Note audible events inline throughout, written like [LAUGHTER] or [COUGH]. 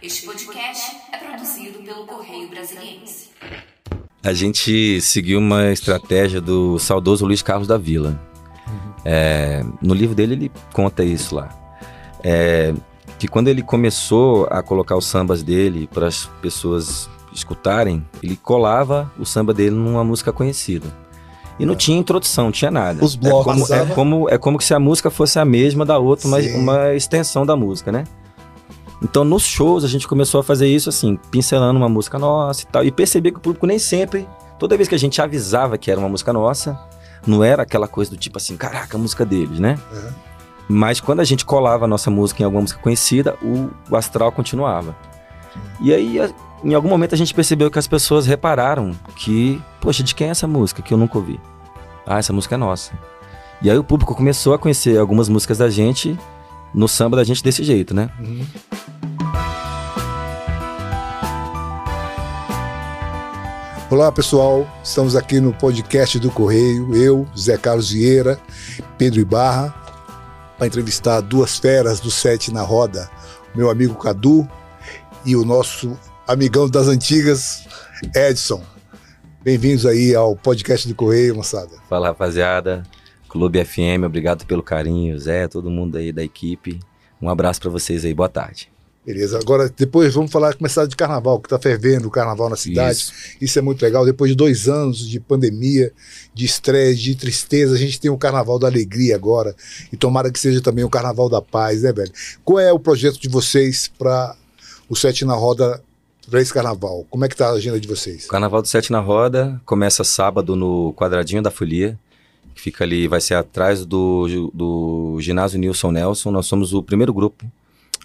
Este podcast é produzido pelo Correio Brasiliense. A gente seguiu uma estratégia do saudoso Luiz Carlos da Vila. É, no livro dele ele conta isso lá. É, que quando ele começou a colocar os sambas dele para as pessoas escutarem, ele colava o samba dele numa música conhecida. E não tinha introdução, não tinha nada. Os blocos. É como, é como, é como se a música fosse a mesma da outra, uma, Sim. uma extensão da música, né? Então, nos shows, a gente começou a fazer isso assim, pincelando uma música nossa e tal. E percebi que o público nem sempre, toda vez que a gente avisava que era uma música nossa, não era aquela coisa do tipo assim, caraca, a música deles, né? Uhum. Mas quando a gente colava a nossa música em alguma música conhecida, o, o astral continuava. E aí, a- em algum momento, a gente percebeu que as pessoas repararam que, poxa, de quem é essa música que eu nunca ouvi? Ah, essa música é nossa. E aí o público começou a conhecer algumas músicas da gente no samba da gente desse jeito, né? Uhum. Olá pessoal, estamos aqui no podcast do Correio, eu, Zé Carlos Vieira, Pedro Ibarra, para entrevistar duas feras do Sete na Roda, meu amigo Cadu e o nosso amigão das antigas, Edson. Bem-vindos aí ao podcast do Correio, moçada. Fala, rapaziada. Clube FM, obrigado pelo carinho. Zé, todo mundo aí da equipe. Um abraço pra vocês aí, boa tarde. Beleza, agora depois vamos falar, começar de carnaval, que tá fervendo o carnaval na cidade. Isso. Isso é muito legal. Depois de dois anos de pandemia, de estresse, de tristeza, a gente tem o Carnaval da Alegria agora. E tomara que seja também o Carnaval da Paz, né, velho? Qual é o projeto de vocês para o Sete na Roda para esse carnaval? Como é que tá a agenda de vocês? O Carnaval do Sete na Roda começa sábado no Quadradinho da Folia, que fica ali, vai ser atrás do, do ginásio Nilson Nelson. Nós somos o primeiro grupo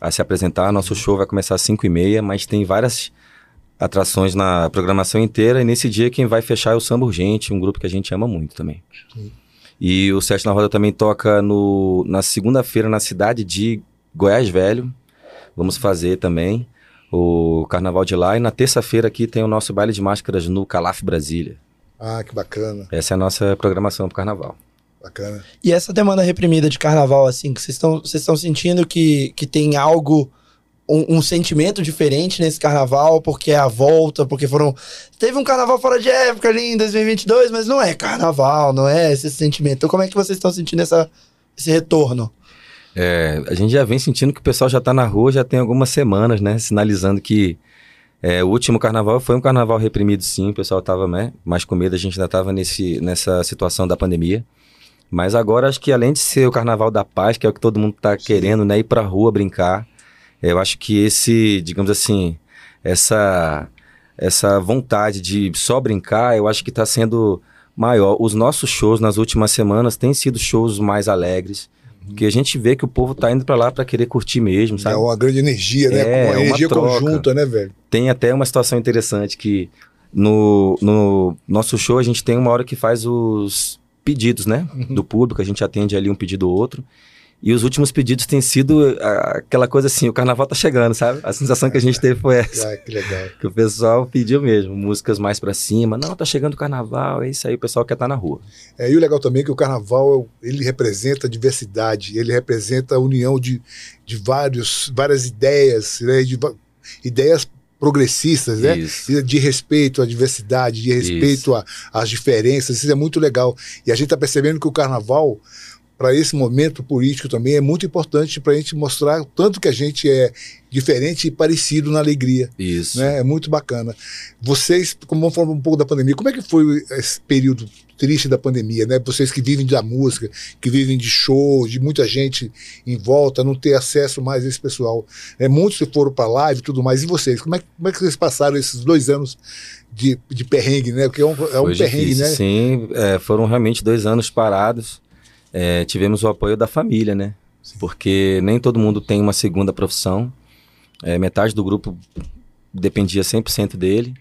a se apresentar. Nosso show vai começar às 5 e meia, mas tem várias atrações na programação inteira. E nesse dia quem vai fechar é o Samba Urgente, um grupo que a gente ama muito também. E o Sete na Roda também toca no, na segunda-feira na cidade de Goiás Velho. Vamos fazer também o carnaval de lá. E na terça-feira aqui tem o nosso baile de máscaras no Calaf Brasília. Ah, que bacana, Essa é a nossa programação pro carnaval. Bacana. E essa demanda reprimida de carnaval, assim, que vocês estão sentindo que, que tem algo, um, um sentimento diferente nesse carnaval, porque é a volta, porque foram. Teve um carnaval fora de época ali em 2022, mas não é carnaval, não é esse sentimento. Então, como é que vocês estão sentindo essa, esse retorno? É, a gente já vem sentindo que o pessoal já tá na rua já tem algumas semanas, né? Sinalizando que é, o último carnaval foi um carnaval reprimido, sim. O pessoal tava né, mais com medo, a gente ainda tava nesse, nessa situação da pandemia. Mas agora acho que além de ser o carnaval da paz, que é o que todo mundo tá querendo, né? Ir pra rua brincar. Eu acho que esse, digamos assim, essa, essa vontade de só brincar, eu acho que tá sendo maior. Os nossos shows nas últimas semanas têm sido shows mais alegres. Porque a gente vê que o povo tá indo pra lá pra querer curtir mesmo, sabe? É uma grande energia, né? É, uma uma energia troca. conjunta, né, velho? Tem até uma situação interessante que no, no nosso show a gente tem uma hora que faz os pedidos, né? Uhum. Do público, a gente atende ali um pedido ou outro. E os últimos pedidos têm sido ah, aquela coisa assim, o carnaval tá chegando, sabe? A sensação que a gente teve foi essa. Ah, que legal. Que o pessoal pediu mesmo, músicas mais pra cima. Não, tá chegando o carnaval, é isso aí, o pessoal quer estar na rua. É, e o legal também é que o carnaval ele representa a diversidade, ele representa a união de, de vários, várias ideias, né, de ideias progressistas, né? Isso. De respeito à diversidade, de respeito a- às diferenças, isso é muito legal. E a gente está percebendo que o carnaval, para esse momento político também, é muito importante para a gente mostrar o tanto que a gente é diferente e parecido na alegria. Isso. Né? É muito bacana. Vocês, como vamos falar um pouco da pandemia, como é que foi esse período triste da pandemia, né? Vocês que vivem da música, que vivem de show, de muita gente em volta, não ter acesso mais a esse pessoal. É, muitos foram para live e tudo mais. E vocês? Como é, que- como é que vocês passaram esses dois anos de, de perrengue, né? Porque é um, é um perrengue, difícil, né? Sim, é, foram realmente dois anos parados. É, tivemos o apoio da família, né? Porque nem todo mundo tem uma segunda profissão. É, metade do grupo dependia 100% dele.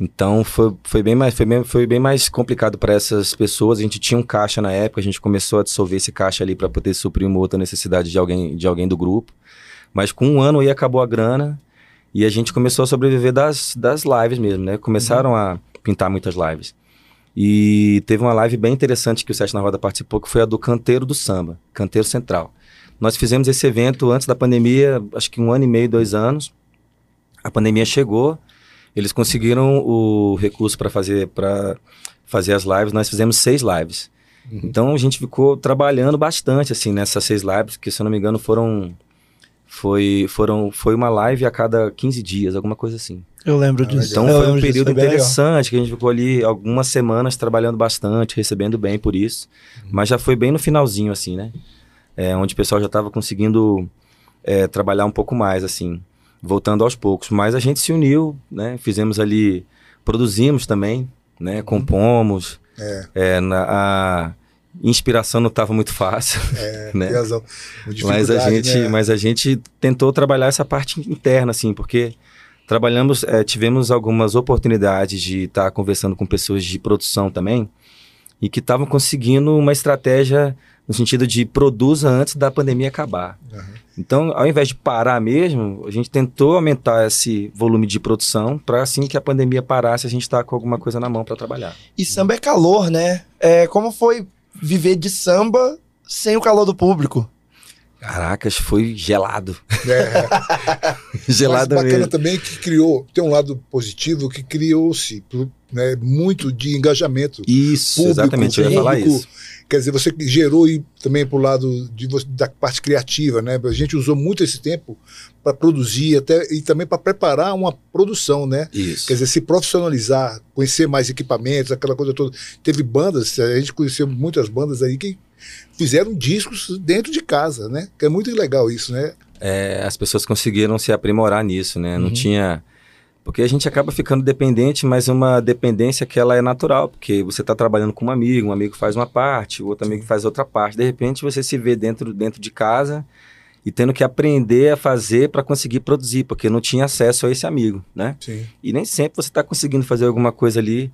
Então foi, foi, bem mais, foi, bem, foi bem mais complicado para essas pessoas. A gente tinha um caixa na época, a gente começou a dissolver esse caixa ali para poder suprir uma outra necessidade de alguém, de alguém do grupo. Mas com um ano aí acabou a grana e a gente começou a sobreviver das, das lives mesmo, né? Começaram a pintar muitas lives. E teve uma live bem interessante que o Sete na Roda participou, que foi a do Canteiro do Samba, Canteiro Central. Nós fizemos esse evento antes da pandemia, acho que um ano e meio, dois anos. A pandemia chegou, eles conseguiram o recurso para fazer fazer as lives. Nós fizemos seis lives. Uhum. Então a gente ficou trabalhando bastante assim nessas seis lives, que se eu não me engano foram foi foram foi uma live a cada 15 dias, alguma coisa assim. Eu lembro disso. Então foi um período interessante que a gente ficou ali algumas semanas trabalhando bastante, recebendo bem por isso. Uhum. Mas já foi bem no finalzinho assim, né? É, onde o pessoal já estava conseguindo é, trabalhar um pouco mais assim voltando aos poucos. Mas a gente se uniu, né? Fizemos ali, produzimos também, né? Uhum. Compomos. É. É, na, a inspiração não estava muito fácil, é, [LAUGHS] né? Razão. Mas a gente, né? mas a gente tentou trabalhar essa parte interna, assim, porque trabalhamos, é, tivemos algumas oportunidades de estar tá conversando com pessoas de produção também e que estavam conseguindo uma estratégia no sentido de produza antes da pandemia acabar. Uhum. Então, ao invés de parar mesmo, a gente tentou aumentar esse volume de produção para assim que a pandemia parasse, a gente estar tá com alguma coisa na mão para trabalhar. E samba é calor, né? É, como foi viver de samba sem o calor do público? Caracas, foi gelado. É. [LAUGHS] gelado Mas bacana mesmo. também que criou, tem um lado positivo que criou-se né, muito de engajamento. Isso, público, exatamente, eu ia falar isso Quer dizer, você gerou e também para o lado de, da parte criativa, né? A gente usou muito esse tempo para produzir até, e também para preparar uma produção, né? Isso. Quer dizer, se profissionalizar, conhecer mais equipamentos, aquela coisa toda. Teve bandas, a gente conheceu muitas bandas aí que fizeram discos dentro de casa, né? Que é muito legal isso, né? É, as pessoas conseguiram se aprimorar nisso, né? Não uhum. tinha porque a gente acaba ficando dependente, mas uma dependência que ela é natural, porque você está trabalhando com um amigo, um amigo faz uma parte, o outro amigo faz outra parte. De repente você se vê dentro, dentro de casa e tendo que aprender a fazer para conseguir produzir, porque não tinha acesso a esse amigo, né? Sim. E nem sempre você está conseguindo fazer alguma coisa ali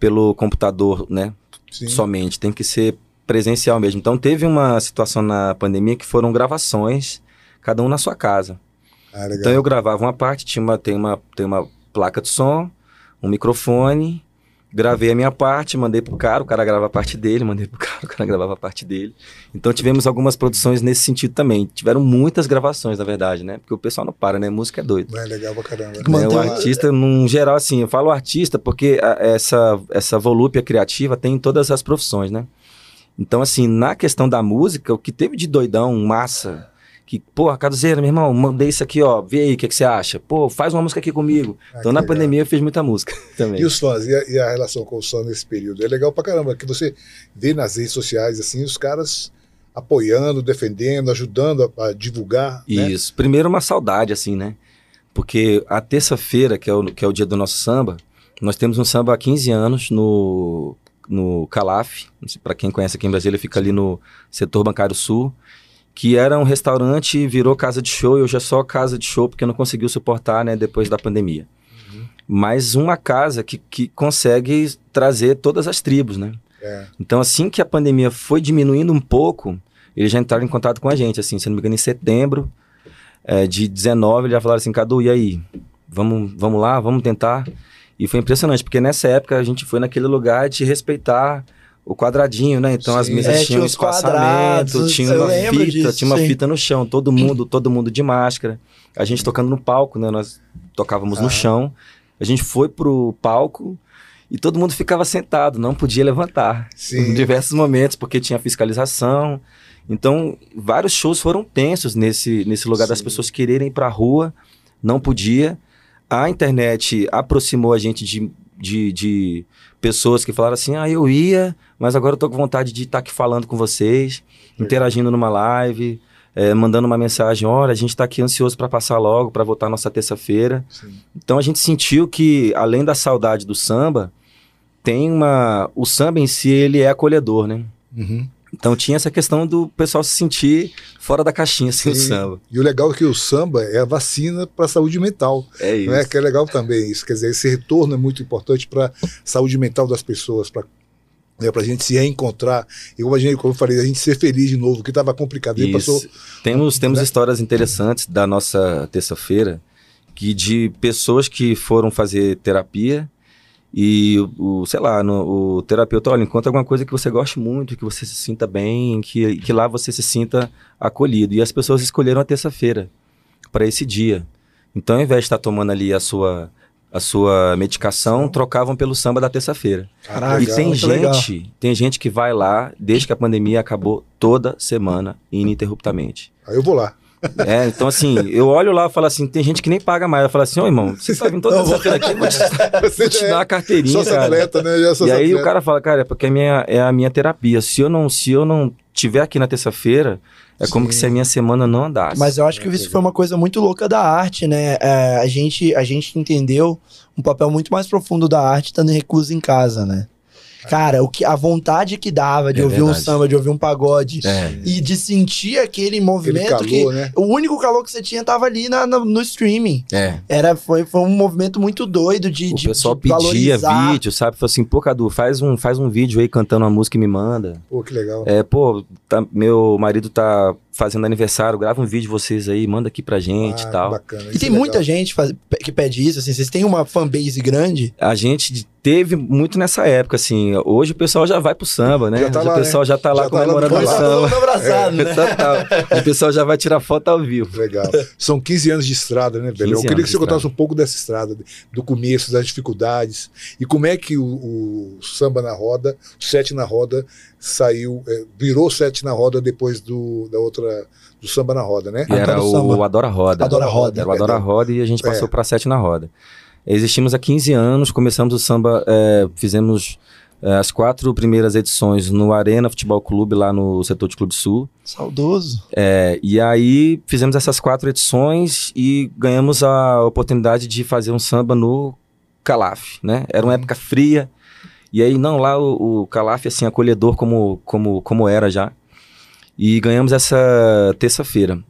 pelo computador, né? Sim. Somente, tem que ser presencial mesmo. Então teve uma situação na pandemia que foram gravações, cada um na sua casa. Ah, então eu gravava uma parte, tinha uma, tem, uma, tem uma placa de som, um microfone, gravei a minha parte, mandei pro cara, o cara gravava a parte dele, mandei pro [LAUGHS] cara, o cara gravava a parte dele. Então tivemos algumas produções nesse sentido também. Tiveram muitas gravações, na verdade, né? Porque o pessoal não para, né? Música é doido. É legal pra caramba. É, o artista, num geral, assim, eu falo artista porque a, essa, essa volúpia criativa tem em todas as profissões, né? Então, assim, na questão da música, o que teve de doidão, massa, que, pô, Caduzeira, meu irmão, mandei isso aqui, ó, vê aí o que, que você acha. Pô, faz uma música aqui comigo. Ah, então, na legal. pandemia, eu fiz muita música [LAUGHS] também. E os fãs, e a, e a, relação com o som nesse período? É legal pra caramba, que você vê nas redes sociais, assim, os caras apoiando, defendendo, ajudando a, a divulgar. Né? Isso. Né? Primeiro, uma saudade, assim, né? Porque a terça-feira, que, é o, que é o dia do nosso samba, nós temos um samba há 15 anos no, no Calaf. Para quem conhece aqui em Brasília, fica ali no setor bancário sul que era um restaurante e virou casa de show, e hoje é só casa de show porque não conseguiu suportar, né, depois da pandemia. Uhum. Mas uma casa que, que consegue trazer todas as tribos, né? É. Então, assim que a pandemia foi diminuindo um pouco, eles já entraram em contato com a gente, assim, se não me engano, em setembro é, de 19, eles já falaram assim, Cadu, e aí? Vamos, vamos lá, vamos tentar? E foi impressionante, porque nessa época a gente foi naquele lugar de respeitar o quadradinho, né? Então sim. as mesas é, tinham um espaçamento, tinha uma fita, disso, tinha uma sim. fita no chão, todo mundo, todo mundo de máscara. A gente tocando no palco, né? Nós tocávamos ah. no chão. A gente foi pro palco e todo mundo ficava sentado, não podia levantar. Sim. Em diversos momentos, porque tinha fiscalização. Então, vários shows foram tensos nesse, nesse lugar das pessoas quererem ir pra rua, não podia. A internet aproximou a gente de, de, de pessoas que falaram assim: ah, eu ia, mas agora eu tô com vontade de estar tá aqui falando com vocês, interagindo numa live, é, mandando uma mensagem: olha, a gente está aqui ansioso para passar logo, para voltar nossa terça-feira. Então a gente sentiu que, além da saudade do samba, tem uma. O samba em si, ele é acolhedor, né? Uhum. Então tinha essa questão do pessoal se sentir fora da caixinha assim, Sim. samba. E o legal é que o samba é a vacina para a saúde mental. É isso. Né? Que é legal também isso. Quer dizer, esse retorno é muito importante para a saúde mental das pessoas, para né, para a gente se reencontrar. E a gente, como eu falei, a gente ser feliz de novo, que estava complicado. Isso. Passou, temos temos né? histórias interessantes da nossa terça-feira, que de pessoas que foram fazer terapia e o, sei lá, no, o terapeuta, olha, encontra alguma coisa que você goste muito, que você se sinta bem, que, que lá você se sinta acolhido. E as pessoas escolheram a terça-feira para esse dia. Então, ao invés de estar tomando ali a sua, a sua medicação, trocavam pelo samba da terça-feira. E tem muito legal. gente, tem gente que vai lá desde que a pandemia acabou toda semana, ininterruptamente. Aí eu vou lá. É, então assim, eu olho lá e falo assim, tem gente que nem paga mais. Eu falo assim, ô irmão, você tá vindo toda vou- terça-feira aqui, vou te, [LAUGHS] Você vou te dar é uma carteirinha, cara. atleta, né? Já é E aí atleta. o cara fala, cara, é porque é, minha, é a minha terapia. Se eu não, se eu não tiver aqui na terça-feira, é como Sim. que se a minha semana não andasse. Mas eu acho que isso foi uma coisa muito louca da arte, né? É, a, gente, a gente entendeu um papel muito mais profundo da arte estando em recluso em casa, né? Cara, o que, a vontade que dava de É ouvir um verdade. samba, de ouvir um pagode É. e de sentir aquele Aquele movimento calor, que né? o único calor que você tinha tava ali na- na- no streaming. É. Era, foi, foi um movimento muito doido de, O de, pessoal de pedia valorizar. vídeo, sabe? Falou assim, pô, Cadu, faz um, faz um vídeo aí cantando uma música e me manda. Pô, que legal. É, pô, tá- meu marido tá fazendo aniversário, grava um vídeo de vocês aí, manda aqui pra gente e Ah, tal. Bacana. E tem é muita gente faz- que pede isso, assim, vocês têm uma fanbase grande. A gente teve muito nessa época, assim. Hoje o pessoal já vai pro samba, né? Já tá lá, o pessoal já tá lá Já tá lá comemorando o samba. mundo abraçado, né? Total. O pessoal já vai tirar foto ao vivo. Legal. São 15 anos de estrada, né, velho? Eu 15 queria que você contasse estrada. um pouco dessa estrada, do começo, das dificuldades. E como é que o, o samba na roda, o sete na roda, saiu, é, virou sete na roda depois do, da outra, do samba na roda, né? E era o samba. Adora Roda. Adora Roda, Era o Adora Roda e a gente É. passou pra Sete na Roda. Existimos há 15 anos, começamos o samba, é, fizemos é, as quatro primeiras edições no Arena Futebol Clube, lá no setor de Clube Sul. Saudoso. É, e aí fizemos essas quatro edições e ganhamos a oportunidade de fazer um samba no Calaf, né? Era uma época fria. E aí, não, lá o, o Calaf, assim, acolhedor como, como, como era já. E ganhamos essa terça-feira.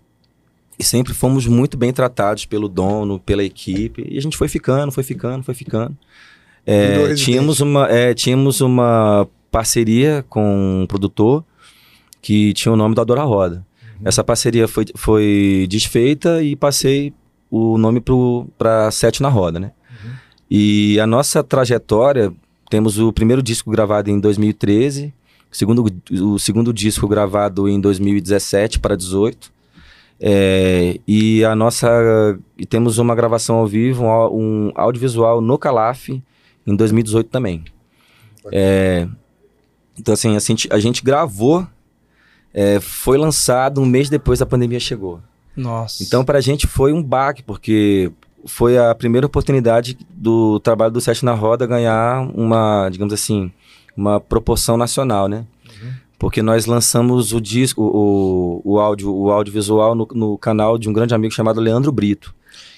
E sempre fomos muito bem tratados pelo dono, pela equipe. E a gente foi ficando, foi ficando, foi ficando. É, tínhamos, uma, é, tínhamos uma parceria com um produtor que tinha o nome do Adora Roda. Essa parceria foi, foi desfeita e passei o nome para Sete na Roda, né? E a nossa trajetória, temos o primeiro disco gravado em 2013, o segundo, o segundo disco gravado em 2017 para 18, é, e a nossa e temos uma gravação ao vivo, um, um audiovisual no Calaf em 2018 também. É, então assim, a gente, a gente gravou, é, foi lançado um mês depois da pandemia chegou. Nossa. Então, pra gente foi um baque, porque foi a primeira oportunidade do trabalho do Sete na Roda ganhar uma, digamos assim, uma proporção nacional, né? Porque nós lançamos o disco, o, o, áudio, o audiovisual no, no canal de um grande amigo chamado Leandro Brito,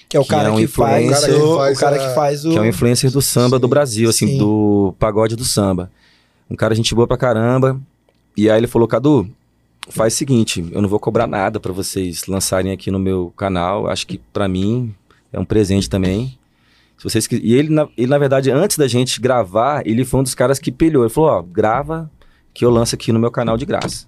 que é o que cara é um que, faz, influencer- o, O cara que o cara faz que a- faz o. que é um influencer do samba Sim, do Brasil, assim, sim. do pagode do samba. Um cara gente boa pra caramba. E aí ele falou, Cadu, faz o seguinte, eu não vou cobrar nada pra vocês lançarem aqui no meu canal. Acho que pra mim é um presente também. Se vocês E ele na, ele, na verdade, antes da gente gravar, ele foi um dos caras que pelhou. Ele falou, ó, grava que eu lanço aqui no meu canal de graça.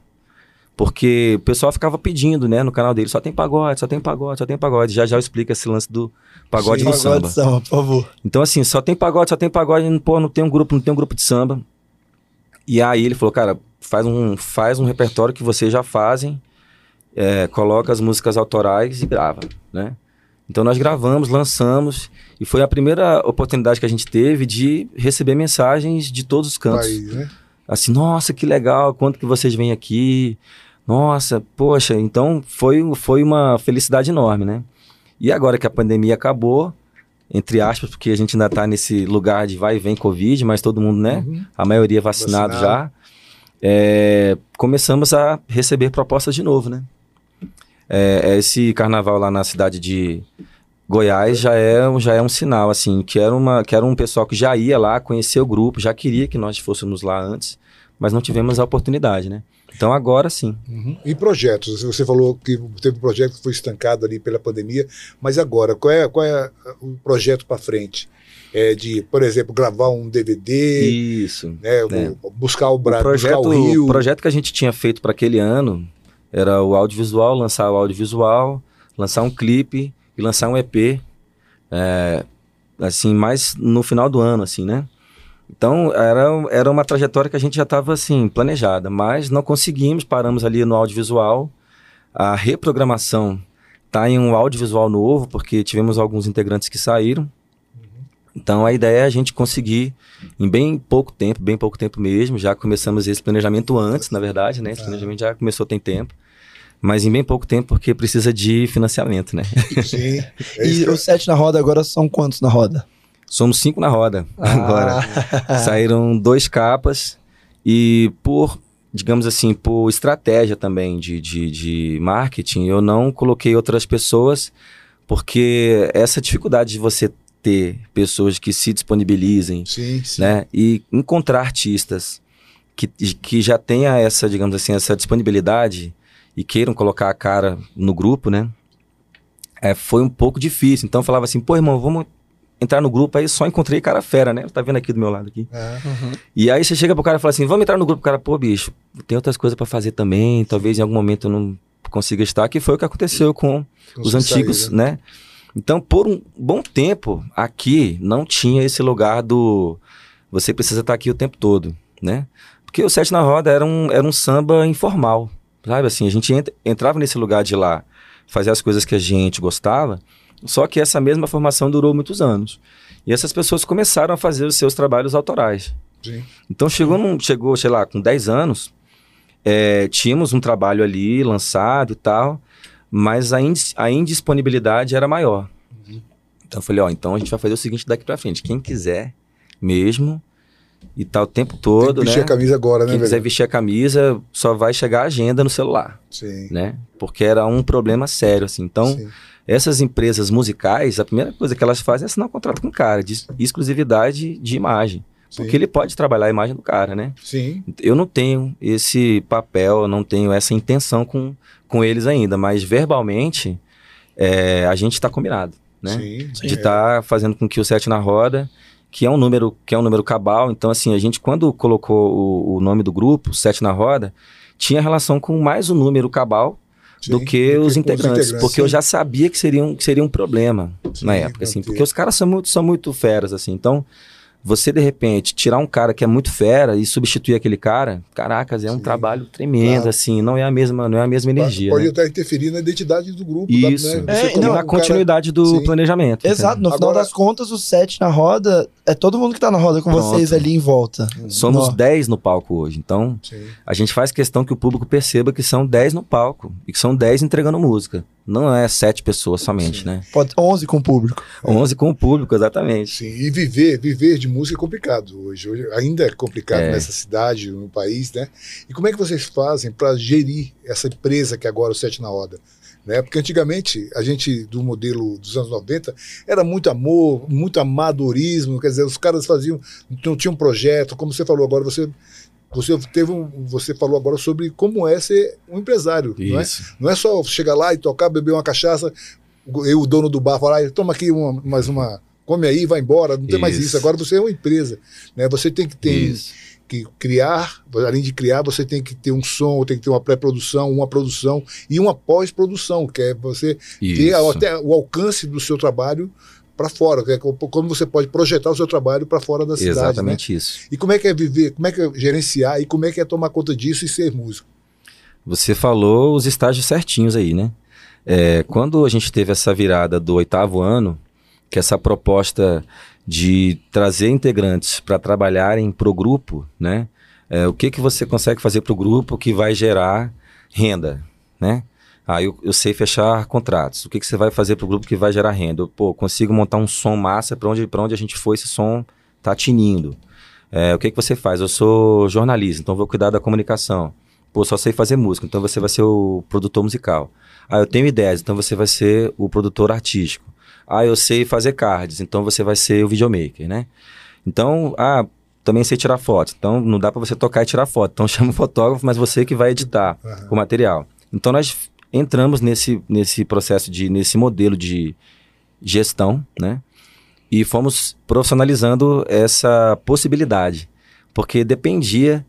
Porque o pessoal ficava pedindo, né, no canal dele, só tem pagode, só tem pagode, só tem pagode. Já já eu explico esse lance do pagode Sim, no Pagode samba. de samba, por favor. Então, assim, só tem pagode, só tem pagode, pô, não tem um grupo, não tem um grupo de samba. E aí ele falou, cara, faz um, faz um repertório que vocês já fazem, é, coloca as músicas autorais e grava, né? Então nós gravamos, lançamos, e foi a primeira oportunidade que a gente teve de receber mensagens de todos os cantos. Né? Assim, nossa, que legal, quanto que vocês vêm aqui. Nossa, poxa, então foi, foi uma felicidade enorme, né? E agora que a pandemia acabou, entre aspas, porque a gente ainda tá nesse lugar de vai e vem Covid, mas todo mundo, né? Uhum. A maioria vacinado, Vacinado. já. é, começamos a receber propostas de novo, né? É, esse carnaval lá na cidade de Goiás já é, um- já é um sinal, assim, que era, uma, que era um pessoal que já ia lá, conhecia o grupo, já queria que nós fôssemos lá antes, mas não tivemos a oportunidade, né? Então agora sim. Uhum. E projetos? Você falou que teve um projeto que foi estancado ali pela pandemia, mas agora, qual é, qual é o projeto para frente? É de, por exemplo, gravar um DVD, Isso. né, É. o- buscar o, O Bra projeto, buscar o Rio. o projeto que a gente tinha feito para aquele ano era o audiovisual, lançar o audiovisual, lançar um clipe e lançar um EP, é, assim, mais no final do ano, assim, né? Então, era, era uma trajetória que a gente já estava, assim, planejada, mas não conseguimos, paramos ali no audiovisual, a reprogramação tá em um audiovisual novo, porque tivemos alguns integrantes que saíram. Então a ideia é a gente conseguir, em bem pouco tempo, bem pouco tempo mesmo, já começamos esse planejamento antes, na verdade, né? Esse planejamento já começou tem tempo. Mas em bem pouco tempo, porque precisa de financiamento, né? Sim. É [LAUGHS] E os sete na roda agora são quantos na roda? Somos cinco na roda agora. Ah. [LAUGHS] Saíram dois capas e por, digamos assim, por estratégia também de, de, de marketing, eu não coloquei outras pessoas, porque essa dificuldade de você ter pessoas que se disponibilizem, Sim, sim. né? E encontrar artistas que, que já tenha essa, digamos assim, essa disponibilidade e queiram colocar a cara no grupo, né? É, foi um pouco difícil. Então eu falava assim, pô, irmão, vamos entrar no grupo. Aí só encontrei cara fera, né? Tá vendo aqui do meu lado aqui. É. E aí você chega pro cara e fala assim, vamos entrar no grupo. O cara, pô, bicho, tem outras coisas pra fazer também. Talvez em algum momento eu não consiga estar. Que foi o que aconteceu com Com os antigos, sair, né? Então, por um bom tempo, aqui não tinha esse lugar do você precisa estar aqui o tempo todo, né? Porque o Sete na Roda era um, era um samba informal, sabe? Assim, a gente entra- entrava nesse lugar de lá, fazer as coisas que a gente gostava, só que essa mesma formação durou muitos anos. E essas pessoas começaram a fazer os seus trabalhos autorais. Sim. Então chegou, num, chegou, sei lá, com 10 anos, é, tínhamos um trabalho ali lançado e tal, mas a, indis- a indisponibilidade era maior. Então eu falei, ó, então a gente vai fazer o seguinte daqui pra frente. Quem quiser mesmo e tá o tempo Tem todo, vestir né? a camisa agora, né, Quem quiser velho? vestir a camisa, só vai chegar a agenda no celular, Sim. né? Porque era um problema sério, assim. Então, sim. essas empresas musicais, a primeira coisa que elas fazem é assinar um contrato com o cara, de exclusividade de imagem. Sim. Porque ele pode trabalhar a imagem do cara, né? Sim. Eu não tenho esse papel, eu não tenho essa intenção com, com eles ainda, mas verbalmente é, a gente está combinado, né? Sim. De estar fazendo com que o Sete na Roda, que é um número que é um número cabal, então assim, a gente quando colocou o, o nome do grupo, Sete na Roda, tinha relação com mais o número cabal Sim. do que os com integrantes, porque eu sim. já sabia que seria um, que seria um problema Sim, na época, assim, porque os caras são muito, são muito feras, assim, então você de repente tirar um cara que é muito fera e substituir aquele cara, caracas, é um Sim, trabalho tremendo, claro. assim, não é a mesma, não é a mesma energia, Pode né? até interferir na identidade do grupo. Isso. Da, né? É, não, na um continuidade do Sim. planejamento. Exato, no final Agora- das contas, os sete na roda é todo mundo que tá na roda com Pronto. vocês ali em volta. Somos Nó. 10 no palco hoje, então Cara... Sim. a gente faz questão que o público perceba que são 10 no palco e que são 10 entregando música. Não é sete pessoas somente, Sim. né? Pode 11 com o público. 11 com o público, exatamente. Sim, e viver, viver de música é complicado hoje. hoje ainda é complicado É. nessa cidade, no país, né? E como é que vocês fazem para gerir essa empresa que agora é o Sete na Roda? Né? Porque antigamente, a gente, do modelo dos anos 90, era muito amor, muito amadorismo, quer dizer, os caras faziam, não tinham projeto, como você falou agora, você, você, teve um, você falou agora sobre como é ser um empresário, não é? Não é só chegar lá e tocar, beber uma cachaça, eu, o dono do bar, falar, "Ah, toma aqui uma, mais uma, come aí, vai embora. Não tem mais Isso. isso. Agora você é uma empresa. Né? Você tem que ter Isso. que criar, além de criar, você tem que ter um som, tem que ter uma pré-produção, uma produção e uma pós-produção, que é você ter Isso. até o alcance do seu trabalho para fora, que é co- como você pode projetar o seu trabalho para fora da cidade. né? Exatamente isso. E como é que é viver, como é que é gerenciar e como é que é tomar conta disso e ser músico? Você falou os estágios certinhos aí, né? É, quando a gente teve essa virada do oitavo ano, que essa proposta de trazer integrantes para trabalharem para o grupo, né? É, o que, que você consegue fazer para o grupo que vai gerar renda, né? Aí eu, eu sei fechar contratos. O que, que você vai fazer para o grupo que vai gerar renda? Eu, pô, consigo montar um som massa para onde, onde a gente for, esse som tá tinindo. É, o que, que você faz? Eu sou jornalista, então vou cuidar da comunicação. Pô, só sei fazer música, então você vai ser o produtor musical. Ah, eu tenho ideias, então você vai ser o produtor artístico. Ah, eu sei fazer cards, então você vai ser o videomaker, né? Então, ah, também sei tirar fotos. Então não dá para você tocar e tirar foto. Então [LAUGHS] chama o fotógrafo, mas você que vai editar Aham. o material. Então nós entramos nesse, nesse processo de nesse modelo de gestão, né? E fomos profissionalizando essa possibilidade, porque dependia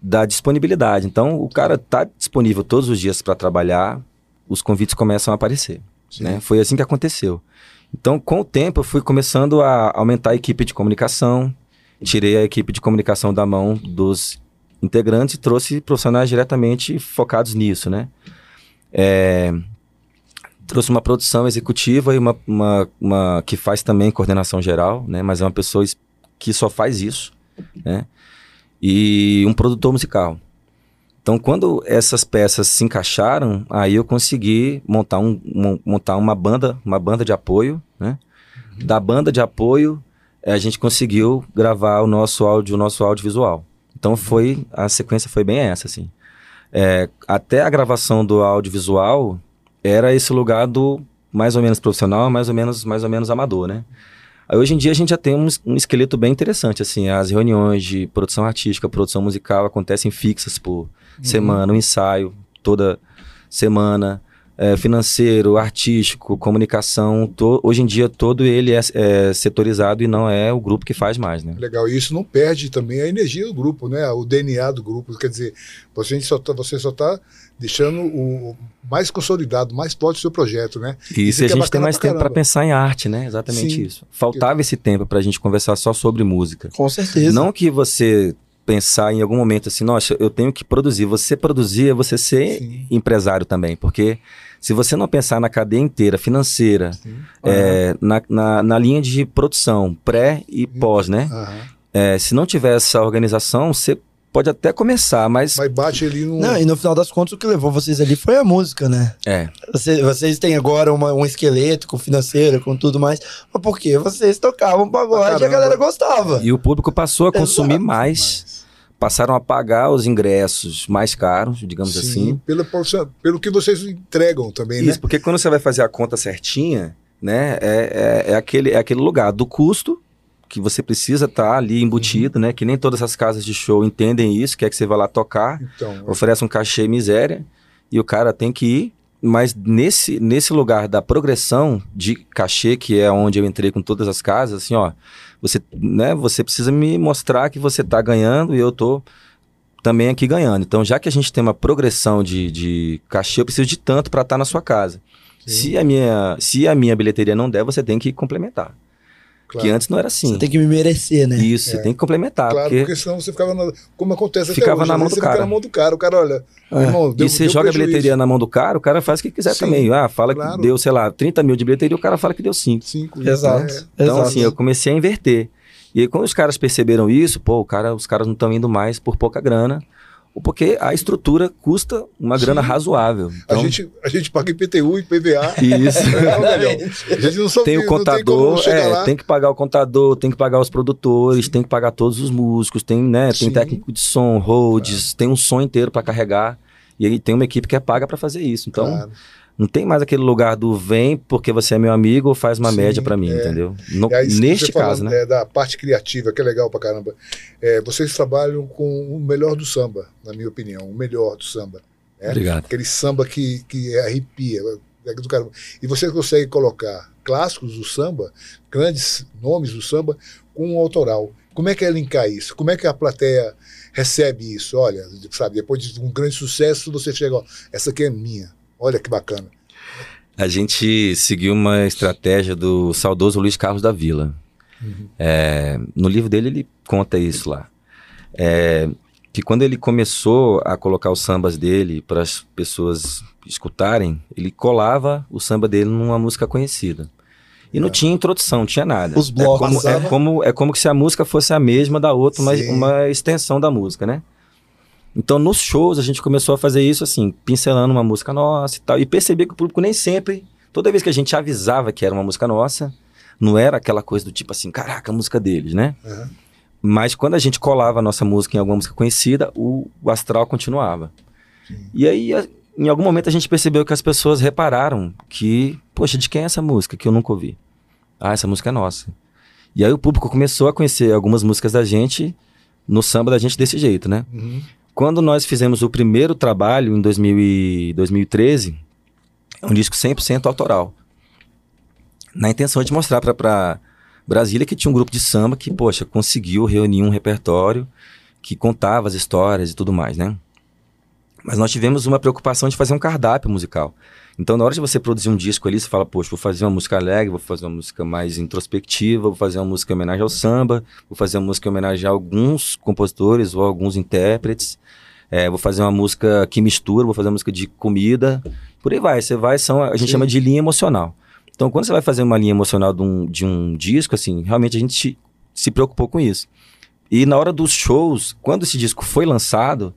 da disponibilidade. Então o cara tá disponível todos os dias para trabalhar, os convites começam a aparecer, né? Foi assim que aconteceu. Então com o tempo eu fui começando a aumentar a equipe de comunicação, tirei a equipe de comunicação da mão dos integrantes e trouxe profissionais diretamente focados nisso, né? É, trouxe uma produção executiva e uma, uma, uma que faz também coordenação geral, né? Mas é uma pessoa es- que só faz isso, né? E um produtor musical. Então, quando essas peças se encaixaram, aí eu consegui montar, um, mon- montar uma banda, uma banda de apoio, né? Da banda de apoio, eh, a gente conseguiu gravar o nosso áudio, o nosso audiovisual. Então foi a sequência foi bem essa, assim. É, até a gravação do audiovisual era esse lugar do mais ou menos profissional, mais ou menos mais ou menos amador, né? Aí, hoje em dia a gente já tem um, um esqueleto bem interessante, assim, as reuniões de produção artística, produção musical acontecem fixas por semana, um ensaio toda semana, é, financeiro, artístico, comunicação, to- hoje em dia todo ele é, é setorizado e não é o grupo que faz mais, né? Legal, e isso não perde também a energia do grupo, né? O DNA do grupo. Quer dizer, você, só tá, você só está deixando o mais consolidado, mais forte o seu projeto, né? E Isso se a que é gente tem bacana mais pra tempo para pensar em arte, né? Exatamente Sim. isso. Faltava esse tempo para a gente conversar só sobre música. Com certeza. Não que você pensar em algum momento assim, nossa, eu tenho que produzir. Você produzir é você ser Sim. empresário também, porque se você não pensar na cadeia inteira, financeira, é, na, na, na linha de produção, pré e pós, né? Aham. É, se não tiver essa organização, você pode até começar, mas Mas bate ali no. Não, e no final das contas, o que levou vocês ali foi a música, né? é, Você- vocês têm agora uma- um esqueleto com financeiro, com tudo mais. Mas por quê? Vocês tocavam pagode e a galera gostava. e o público passou a consumir Exato. mais, passaram a pagar os ingressos mais caros, digamos Sim, assim. pelo, pelo que vocês entregam também, Isso, né? porque quando você vai fazer a conta certinha, né, é, é, é aquele, é aquele lugar do custo que você precisa estar ali embutido, né, que nem todas as casas de show entendem isso, quer que você vá lá tocar, Então, oferece um cachê miséria e o cara tem que ir, mas nesse, nesse lugar da progressão de cachê, que é onde eu entrei com todas as casas, assim, ó, você, né, você precisa me mostrar que você tá ganhando e eu tô também aqui ganhando. Então, já que a gente tem uma progressão de, de cachê, eu preciso de tanto para estar na sua casa. Se a, minha, se a minha bilheteria não der, você tem que complementar. Claro, Que antes não era assim. Você tem que me merecer, né? Isso, você É. tem que complementar. claro, porque... porque senão você ficava na, como acontece até Ficava hoje, na né? mão do Você fica cara. na mão do cara, o cara olha, É. irmão, deu, e você deu joga a prejuízo. bilheteria na mão do cara, o cara faz o que quiser Sim, também. Ah, fala claro. que deu, sei lá, 30 mil de bilheteria, o cara fala que deu 5. Cinco, Exato. né? Então, Exato. assim, eu comecei a inverter. E aí, quando os caras perceberam isso, pô, o cara, os caras não estão indo mais por pouca grana, porque a estrutura custa uma grana Sim. razoável. A, Então, gente, a gente paga IPTU e PVA. Isso. [LAUGHS] A gente não soube, tem o tem contador, chegar é, tem que pagar o contador, tem que pagar os produtores, tem que pagar todos os músicos, tem, né, tem Sim. técnico de som, holds, tem um som inteiro para carregar. E aí tem uma equipe que é paga para fazer isso. Então, Claro. Não tem mais aquele lugar do vem porque você é meu amigo ou faz uma Sim, média para mim, é. entendeu? No- aí, neste caso, né? é, da parte criativa, que é legal pra caramba. É, vocês trabalham com o melhor do samba, na minha opinião, o melhor do samba. né? Obrigado. Aquele samba que, que arrepia. é do caramba. E você consegue colocar clássicos do samba, grandes nomes do samba, com um autoral. Como é que é linkar isso? Como é que a plateia recebe isso? Olha, sabe, depois de um grande sucesso, você chega, ó, essa aqui é minha. Olha que bacana. A gente seguiu uma estratégia do saudoso Luiz Carlos da Vila. É, no livro dele ele conta isso lá. É, que quando ele começou a colocar os sambas dele para as pessoas escutarem, ele colava o samba dele numa música conhecida. E não É. tinha introdução, não tinha nada. Os blocos. É como, é, como, é como que se a música fosse a mesma da outra, Sim. uma extensão da música, né? Então, nos shows, a gente começou a fazer isso assim, pincelando uma música nossa e tal. E percebi que o público nem sempre, toda vez que a gente avisava que era uma música nossa, não era aquela coisa do tipo assim, caraca, a música deles, né? Aham. Mas quando a gente colava a nossa música em alguma música conhecida, o, o astral continuava. Sim. E aí, a- em algum momento, a gente percebeu que as pessoas repararam que, poxa, de quem é essa música que eu nunca ouvi? Ah, essa música é nossa. E aí o público começou a conhecer algumas músicas da gente no samba da gente desse jeito, né? Uhum. Quando nós fizemos o primeiro trabalho em 2000 e 2013, é um disco 100% autoral. Na intenção de mostrar para Brasília que tinha um grupo de samba que, poxa, conseguiu reunir um repertório que contava as histórias e tudo mais, né? Mas nós tivemos uma preocupação de fazer um cardápio musical. Então, na hora de você produzir um disco ali, você fala, poxa, vou fazer uma música alegre, vou fazer uma música mais introspectiva, vou fazer uma música em homenagem ao samba, vou fazer uma música em homenagem a alguns compositores ou alguns intérpretes. é, vou fazer uma música que mistura, vou fazer uma música de comida, por aí vai. Você vai, são, a gente Sim. chama de linha emocional. Então, quando você vai fazer uma linha emocional de um, de um disco, assim, realmente a gente se preocupou com isso. E na hora dos shows, quando esse disco foi lançado,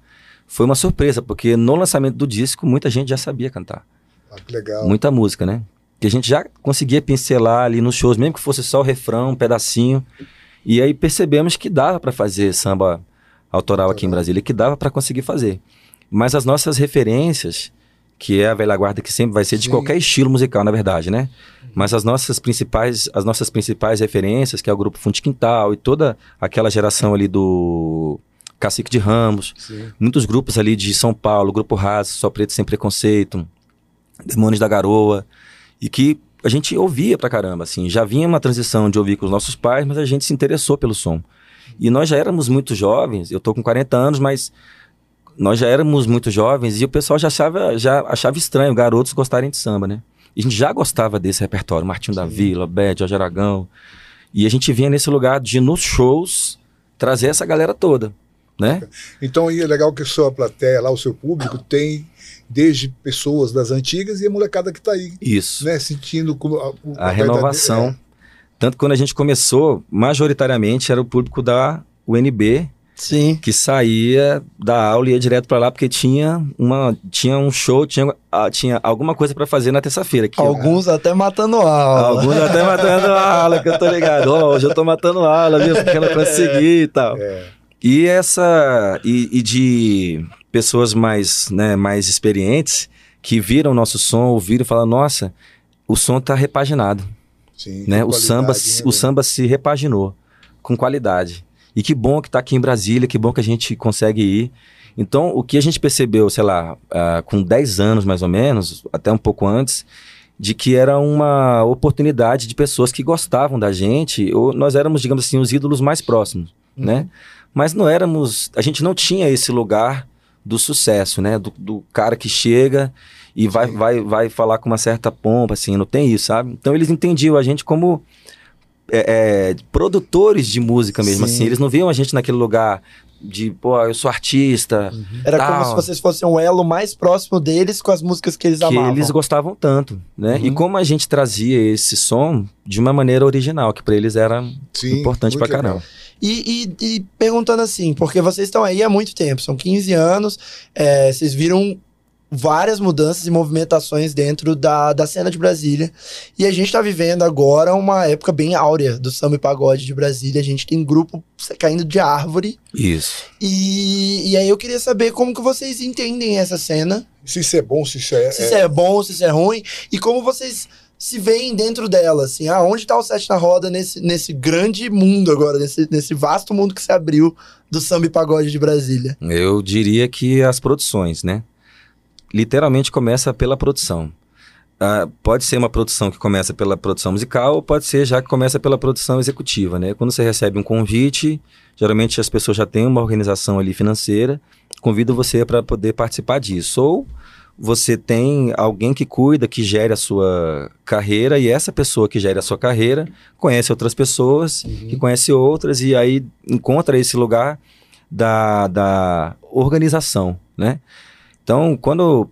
foi uma surpresa, porque no lançamento do disco, muita gente já sabia cantar. Ah, que legal. Muita música, né? Que a gente já conseguia pincelar ali nos shows, mesmo que fosse só o refrão, um pedacinho. E aí percebemos que dava para fazer samba autoral aqui em Brasília, que dava para conseguir fazer. Mas as nossas referências, que é a velha guarda que sempre vai ser de Sim. qualquer estilo musical, na verdade, né? Mas as nossas principais, as nossas principais referências, que é o grupo Fundo de Quintal e toda aquela geração ali do Cacique de Ramos, Sim. muitos grupos ali de São Paulo, Grupo Raso, Só Preto Sem Preconceito, Demônios da Garoa, e que a gente ouvia pra caramba, assim, já vinha uma transição de ouvir com os nossos pais, mas a gente se interessou pelo som. E nós já éramos muito jovens, eu tô com 40 anos, mas nós já éramos muito jovens e o pessoal já achava, já achava estranho garotos gostarem de samba, né? E a gente já gostava desse repertório, Martinho da Vila, Bete, Jorge Aragão. E a gente vinha nesse lugar de, nos shows, trazer essa galera toda, né? Então, e é legal que a sua plateia lá, o seu público, tem desde pessoas das antigas e a molecada que está aí, Isso. né? Sentindo como a, o- a renovação. verdadeira- Tanto que quando a gente começou, majoritariamente era o público da UNB Sim. que saía da aula e ia direto pra lá porque tinha uma tinha um show, tinha, ah, tinha alguma coisa pra fazer na terça-feira. que- Alguns até matando aula. Alguns até matando aula, que eu tô ligado. Ó, hoje eu tô matando aula, viu? Porque eu não consegui e tal. É, E essa. E, e de pessoas mais, né, mais experientes que viram o nosso som, ouviram e falaram: nossa, o som tá repaginado. sim, né? O samba, né, o samba se repaginou com qualidade. E que bom que tá aqui em Brasília, que bom que a gente consegue ir. Então, o que a gente percebeu, sei lá, ah, com 10 anos mais ou menos, até um pouco antes, de que era uma oportunidade de pessoas que gostavam da gente, ou nós éramos, digamos assim, os ídolos mais próximos, Uhum. né? Mas não éramos, a gente não tinha esse lugar do sucesso, né? Do, do cara que chega e vai, Sim. vai, vai falar com uma certa pompa, assim, não tem isso, sabe? Então eles entendiam a gente como é, é, produtores de música mesmo, Sim. assim. Eles não viam a gente naquele lugar de, pô, eu sou artista, Era Tal. como se vocês fossem um elo mais próximo deles com as músicas que eles que amavam. eles gostavam tanto, né? Uhum. E como a gente trazia esse som de uma maneira original, que pra eles era Sim, importante pra legal. caramba. E, e- e perguntando assim, porque vocês estão aí há muito tempo, são 15 anos, é, vocês viram várias mudanças e movimentações dentro da, da cena de Brasília. E a gente está vivendo agora uma época bem áurea do samba e pagode de Brasília. A gente tem grupo caindo de árvore. Isso. E, e aí eu queria saber como que vocês entendem essa cena. Se isso é bom, se isso é. Se isso é bom, se isso é ruim. E como vocês se veem dentro dela, assim. Ah, onde tá o Sete na Roda nesse, nesse grande mundo agora, nesse, nesse vasto mundo que se abriu do samba e pagode de Brasília. Eu diria que as produções, né? Literalmente começa pela produção. Ah, pode ser uma produção que começa pela produção musical, ou pode ser já que começa pela produção executiva, né? Quando você recebe um convite, geralmente as pessoas já têm uma organização ali financeira, convidam você para poder participar disso. Ou você tem alguém que cuida, que gere a sua carreira, e essa pessoa que gere a sua carreira conhece outras pessoas, que conhece outras, e aí encontra esse lugar da, da organização, né? Então, quando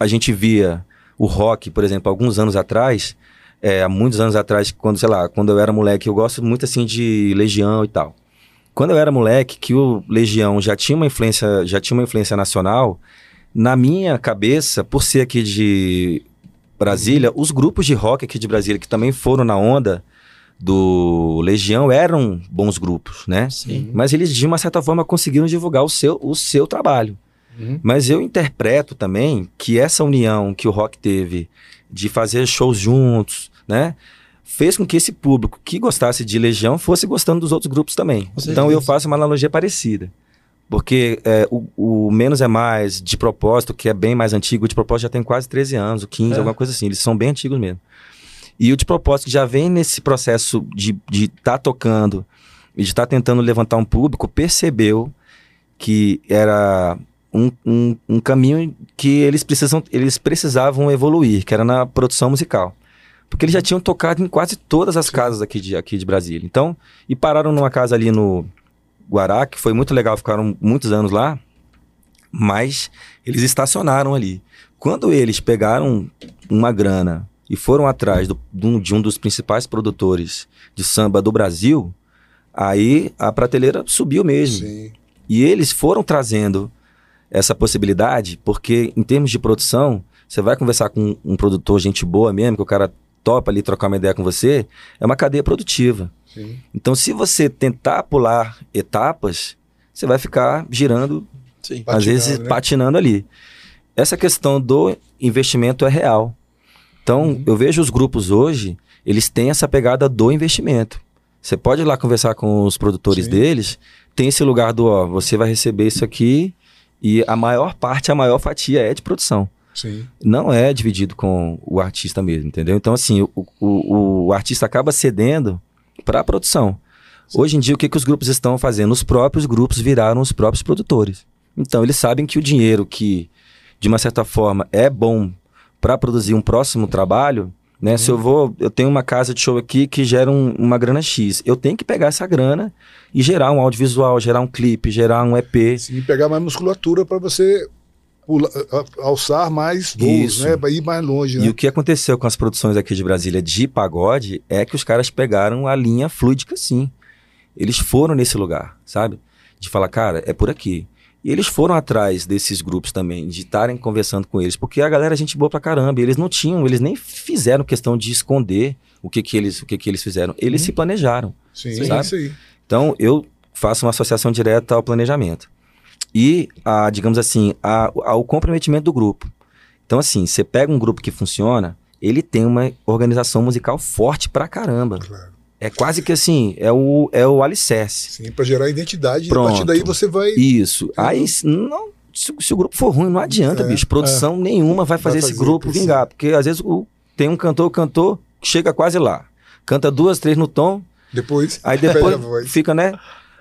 a gente via o rock, por exemplo, alguns anos atrás, é, há muitos anos atrás, quando, sei lá, quando eu era moleque, eu gosto muito, assim, de Legião e tal. Quando eu era moleque, que o Legião já tinha uma influência, já tinha uma influência nacional, na minha cabeça, por ser aqui de Brasília, os grupos de rock aqui de Brasília, que também foram na onda do Legião, eram bons grupos, né? Sim. Mas eles, de uma certa forma, conseguiram divulgar o seu, o seu trabalho. Uhum. Mas eu interpreto também que essa união que o rock teve de fazer shows juntos, né? Fez com que esse público que gostasse de Legião fosse gostando dos outros grupos também. Então eu faço uma analogia parecida. Porque é, o, o Menos é Mais, de propósito, que é bem mais antigo, o de propósito já tem quase 13 anos, o 15, É. alguma coisa assim. Eles são bem antigos mesmo. E o de propósito que já vem nesse processo de estar de tá tocando e de estar tá tentando levantar um público, percebeu que era um, um, um caminho que eles, precisam, eles precisavam evoluir, que era na produção musical. Porque eles já tinham tocado em quase todas as casas aqui de, aqui de Brasília. Então, e pararam numa casa ali no Guará, que foi muito legal, ficaram muitos anos lá. mas eles estacionaram ali. Quando eles pegaram uma grana e foram atrás do- de um- de um dos principais produtores de samba do Brasil, aí a prateleira subiu mesmo. Sim. E eles foram trazendo essa possibilidade, porque em termos de produção, você vai conversar com um produtor, gente boa mesmo, que o cara topa ali trocar uma ideia com você, é uma cadeia produtiva. Sim. Então, se você tentar pular etapas, você vai ficar girando, Sim. às Patinando, vezes né? patinando ali. Essa questão do investimento é real. Então, Uhum. eu vejo os grupos hoje, eles têm essa pegada do investimento. Você pode ir lá conversar com os produtores Sim. deles, tem esse lugar do, ó, você vai receber isso aqui e a maior parte, a maior fatia é de produção. Sim. Não é dividido com o artista mesmo, entendeu? Então, assim, o, o, o artista acaba cedendo para a produção. Hoje em dia, o que, que os grupos estão fazendo? Os próprios grupos viraram os próprios produtores. Então, eles sabem que o dinheiro que, de uma certa forma, é bom para produzir um próximo trabalho, né? Se eu vou, eu tenho uma casa de show aqui que gera um- uma grana X, eu tenho que pegar essa grana e gerar um audiovisual, gerar um clipe, gerar um EP. Sim, pegar mais musculatura para você pula- alçar mais voos, Isso. né? Para ir mais longe, E né? o que aconteceu com as produções aqui de Brasília de pagode é que os caras pegaram a linha fluídica, sim. Eles foram nesse lugar, sabe? De falar, cara, é por aqui. E eles foram atrás desses grupos também, de estarem conversando com eles, porque a galera é gente boa pra caramba. Eles não tinham, eles nem fizeram questão de esconder o que, que, eles, o que, que eles fizeram. Eles se planejaram. Sim, Sabe? é isso aí. Então, eu faço uma associação direta ao planejamento. E, a, digamos assim, a- ao comprometimento do grupo. Então, assim, você pega um grupo que funciona, ele tem uma organização musical forte pra caramba. Claro. É quase que assim, é o, é o alicerce. Sim, para gerar identidade. Pronto. E a partir daí você vai. Isso. Aí, se- não, se, se o grupo for ruim, não adianta, É, bicho. Produção nenhuma vai fazer, Vai esse fazer grupo crescer. vingar. Porque às vezes o- tem um cantor, cantor, que chega quase lá. Canta duas, três no tom, Depois. Aí depois [LAUGHS] fica, né?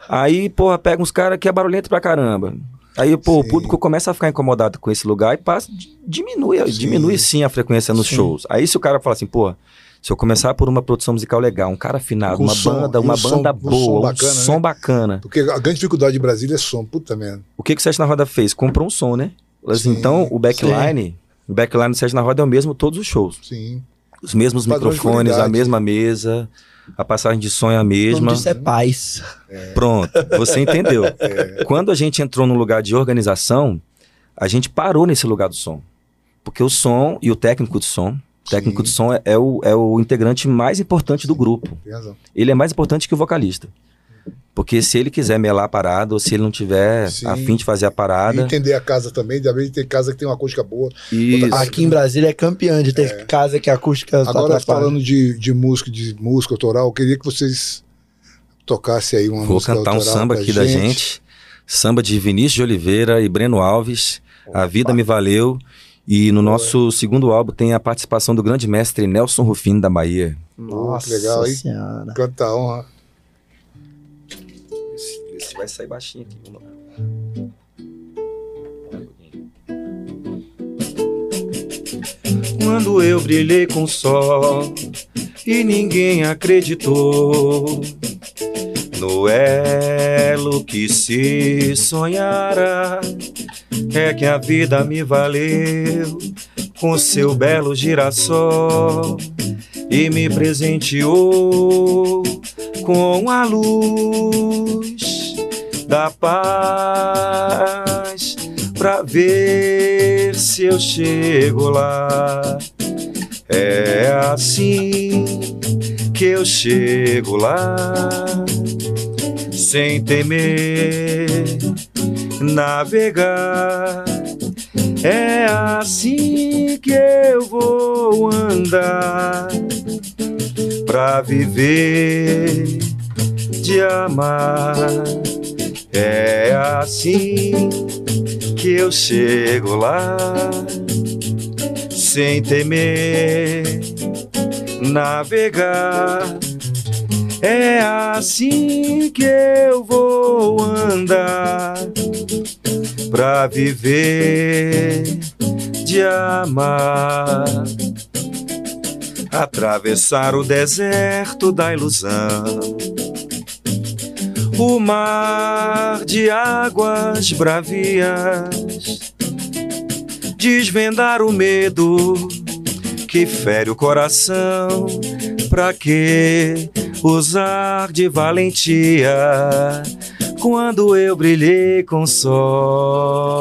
Aí, porra, pega uns caras que é barulhento pra caramba. Aí, pô, o Sim. público começa a ficar incomodado com esse lugar e passa, diminui, Sim. diminui sim a frequência nos Sim. shows. Aí se o cara fala assim, pô, se eu começar por uma produção musical legal, um cara afinado, Com uma som, banda, uma um som- banda um som boa, um bacana, som né? bacana. Porque a grande dificuldade de Brasília é som, puta merda. O que, que o Sete na Roda fez? Comprou um som, né? Sim. então, o backline, o backline do Sete na Roda é o mesmo todos os shows. Sim. Os mesmos microfones, a mesma mesa, a passagem de som é a mesma. disso é paz. Pronto, você entendeu. [LAUGHS] Quando a gente entrou no lugar de organização, a gente parou nesse lugar do som. Porque o som e o técnico de som, técnico Sim. de som é, é o, é o integrante mais importante do grupo. Tem razão. Ele é mais importante que o vocalista. Porque se ele quiser melar a parada, ou se ele não tiver Sim. a fim de fazer a E parada. entender a casa também, de vez tem casa que tem uma acústica boa. Isso. Aqui em Brasília é campeã de ter casa que a acústica tá Agora, atrapalha. falando de, de música, de música autoral, eu queria que vocês tocassem aí uma Vou música cantar um samba aqui da gente. Samba de Vinícius de Oliveira e Breno Alves. A Vida Me Valeu. E no nosso segundo álbum tem a participação do grande mestre Nelson Rufino da Bahia. Nossa que legal, hein? senhora. Canta a honra. Esse, esse vai sair baixinho aqui. Vamos lá. Quando eu brilhei com o sol e ninguém acreditou no elo que se sonhara, é que a vida me valeu com seu belo girassol e me presenteou com a luz da paz pra ver se eu chego lá. É assim que eu chego lá, sem temer navegar. É assim que eu vou andar pra viver de amar. É assim que eu chego lá, sem temer navegar. É assim que eu vou andar pra viver de amar. Atravessar o deserto da ilusão o mar de águas bravias, desvendar o medo que fere o coração. Pra que usar de valentia quando eu brilhei com o sol?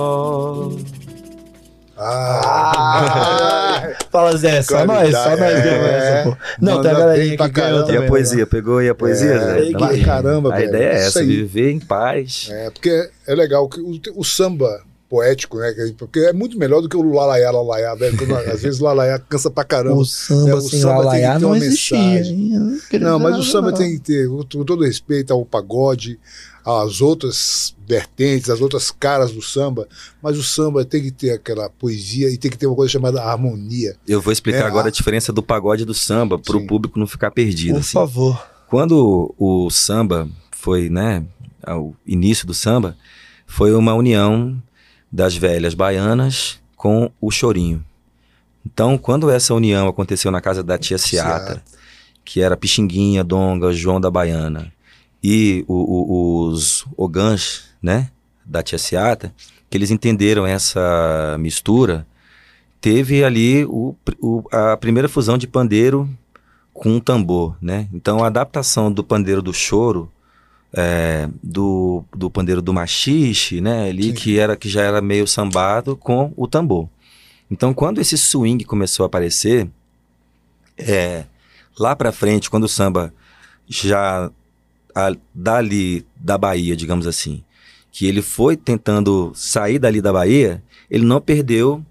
Ah, [LAUGHS] Fala, Zé, só nós, só nós é. essa, pô. Não, Manda tem a galerinha que ganhou caramba. E também. a poesia, pegou aí a poesia, É, Então, pra caramba, a velho. ideia é essa, aí. viver em paz. É, porque é legal que o, o samba poético, né? que- Porque é muito melhor do que o lalaiá, lalaiá, velho. quando Às vezes o lalaiá cansa pra caramba. O samba É, o samba tem lalaiá que ter não uma existia. mensagem. não Não, mas o samba não. tem que ter, com todo respeito ao pagode, às outras vertentes, às outras caras do samba, mas o samba tem que ter aquela poesia e tem que ter uma coisa chamada harmonia. Eu vou explicar É, agora a- a diferença do pagode e do samba, para o público não ficar perdido. Por assim. favor. Quando o samba foi, né, o início do samba, foi uma união das velhas baianas com o chorinho. Então, quando essa união aconteceu na casa da tia Seata. que era Pixinguinha, Donga, João da Baiana, e o- o- os ogãs, né, da tia Seata, que eles entenderam essa mistura, teve ali o, a primeira fusão de pandeiro com tambor, né? Então a adaptação do pandeiro do choro, é, do, do pandeiro do machixe, né? Ali Sim. que era que já era meio sambado com o tambor. Então quando esse swing começou a aparecer, é, lá pra frente, quando o samba já a, dali da Bahia, digamos assim, que ele foi tentando sair dali da Bahia, ele não perdeu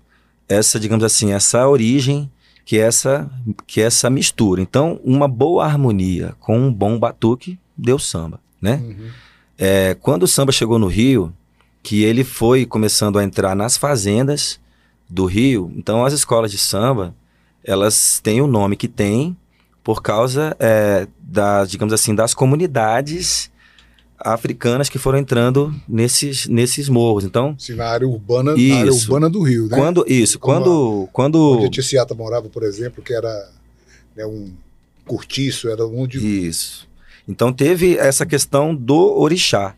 essa, digamos assim, essa origem que é essa que é essa mistura. Então, uma boa harmonia com um bom batuque deu samba, né? Uhum. É, quando o samba chegou no Rio, que ele foi começando a entrar nas fazendas do Rio, então as escolas de samba, elas têm o nome que têm por causa, é, das, digamos assim, das comunidades africanas que foram entrando nesses, nesses morros. Então, Assim, na área urbana, na área Isso. urbana do Rio, né? quando isso, quando, Onde quando a tia Seata morava, por exemplo, que era né, um cortiço, era onde Isso. Então teve essa questão do orixá.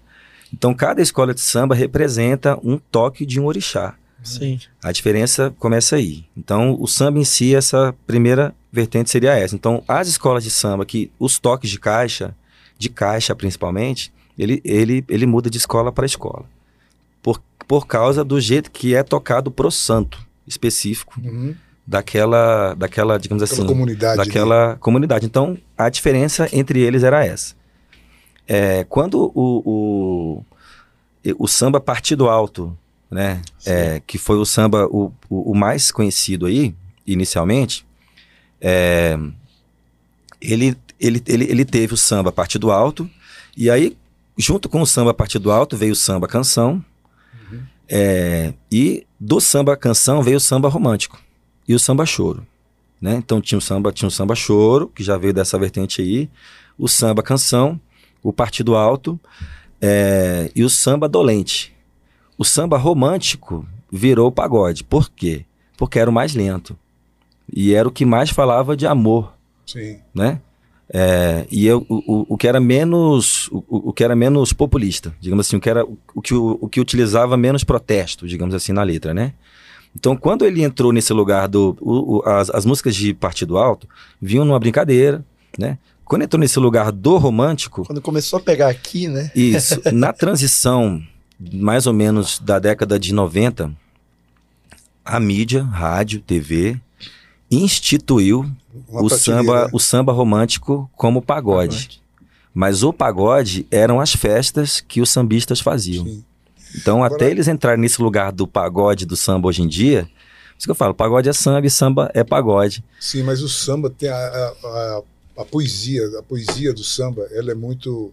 Então cada escola de samba representa um toque de um orixá. Sim. A diferença começa aí. Então o samba em si, essa primeira vertente seria essa. Então as escolas de samba que os toques de caixa, de caixa principalmente, ele, ele, ele muda de escola para escola. Por, por causa do jeito que é tocado pro santo específico Uhum. daquela, daquela digamos assim, comunidade. daquela comunidade. Então, a diferença entre eles era essa. É, quando o, o, o samba Partido Alto, né, é, que foi o samba o, o, o mais conhecido aí, inicialmente, é, ele, ele, ele, ele teve o samba Partido Alto, e aí, junto com o samba Partido Alto, veio o samba Canção, é, e do samba Canção veio o samba Romântico e o samba Choro né? Então tinha o samba, tinha o samba choro, que já veio dessa vertente aí, o samba canção, o partido alto é, e o samba dolente. O samba romântico virou pagode. Por quê? Porque era o mais lento. E era o que mais falava de amor, Sim. né? É, e eu, o, o, que era menos o, o que era menos populista, digamos assim, o que era o que, o, o que utilizava menos protesto, digamos assim, na letra, né? Então, quando ele entrou nesse lugar do. o- o- as, as músicas de Partido Alto vinham numa brincadeira, né? Quando entrou nesse lugar do romântico, Quando começou a pegar aqui, né? isso, na [LAUGHS] transição, mais ou menos da década de 90, a mídia, rádio, TV, instituiu Uma o samba, o samba romântico como pagode. Mas o pagode eram as festas que os sambistas faziam. Sim. Então, Agora- até eles entrarem nesse lugar do pagode do samba hoje em dia, por isso que eu falo, pagode é samba e samba é pagode. Sim, mas o samba tem a, a, a, a poesia, a poesia do samba, ela é muito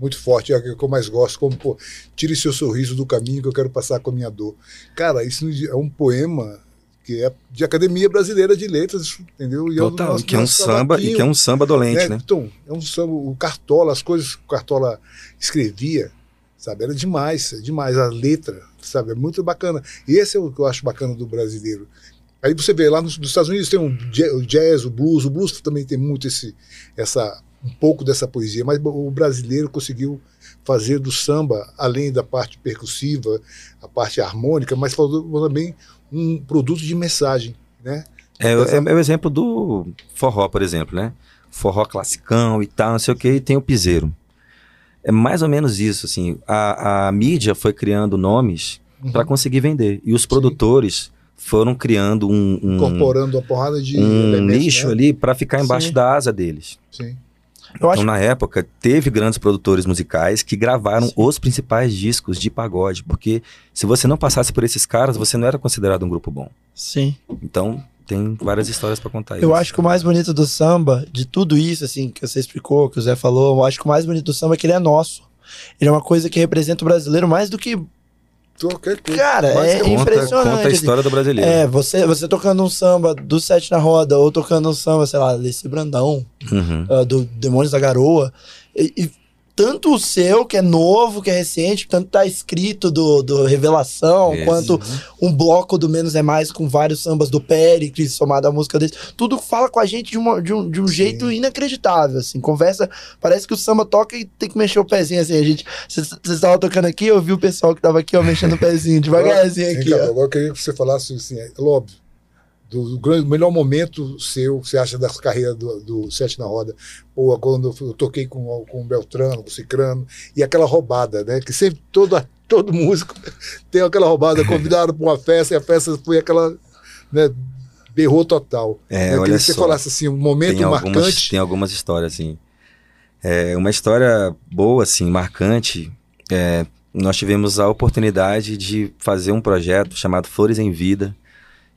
muito forte, é a que eu mais gosto, como, pô, tire seu sorriso do caminho que eu quero passar com a minha dor. Cara, isso é um poema que é de Academia Brasileira de Letras, entendeu? E é o Total, nosso- e que é um nosso samba e que é um samba dolente, é, né? Então, é um samba, o Cartola, as coisas que o Cartola escrevia, sabe, era demais, é demais, a letra, sabe, é muito bacana. E esse é o que eu acho bacana do brasileiro. Aí você vê lá nos, nos Estados Unidos tem um ja- o jazz, o blues, o blues também tem muito esse, essa, um pouco dessa poesia, mas o brasileiro conseguiu fazer do samba, além da parte percussiva, a parte harmônica, mas também um produto de mensagem, né? É, é, é o exemplo do forró, por exemplo, né? Forró classicão e tal, não sei o que, e tem o piseiro. É mais ou menos isso, assim. A, a mídia foi criando nomes uhum. para conseguir vender. E os produtores Sim. foram criando um, um. Incorporando uma porrada de. Um nicho né? ali para ficar embaixo Sim. da asa deles. Sim. Então, acho... na época, teve grandes produtores musicais que gravaram Sim. os principais discos de pagode, porque se você não passasse por esses caras, você não era considerado um grupo bom. Sim. Então, tem várias histórias para contar. Eu isso. acho que o mais bonito do samba, de tudo isso, assim, que você explicou, que o Zé falou, eu acho que o mais bonito do samba é que ele é nosso. Ele é uma coisa que representa o brasileiro mais do que Qualquer coisa. Cara, é conta, impressionante. Conta a história do brasileiro. É, você, você tocando um samba do Sete na Roda, ou tocando um samba, sei lá, desse Brandão, uhum. uh, do Demônios da Garoa, e, e tanto o seu, que é novo, que é recente, tanto tá escrito do, do Revelação, Esse, quanto né? um bloco do Menos é Mais com vários sambas do Péricles, somado à música dele. Tudo fala com a gente de, uma, de um, de um jeito inacreditável, assim. Conversa, parece que o samba toca e tem que mexer o pezinho, assim. A gente, vocês estavam tocando aqui, eu vi o pessoal que tava aqui, ó, mexendo o pezinho [LAUGHS] devagarzinho aqui, ó. Agora eu queria que você falasse assim, é óbvio, do, grande, melhor momento seu, você acha, da carreira do, do Sete na Roda? Pô, quando eu toquei com, com o Beltrano, com o Cicrano, e aquela roubada, né? Que sempre todo, todo músico [LAUGHS] tem aquela roubada, convidado para uma festa, e a festa foi aquela. Né, berrou total. É, eu queria que você falasse assim, um momento tem marcante. Algumas, tem algumas histórias, assim. É, uma história boa, assim, marcante. É, nós tivemos a oportunidade de fazer um projeto chamado Flores em Vida,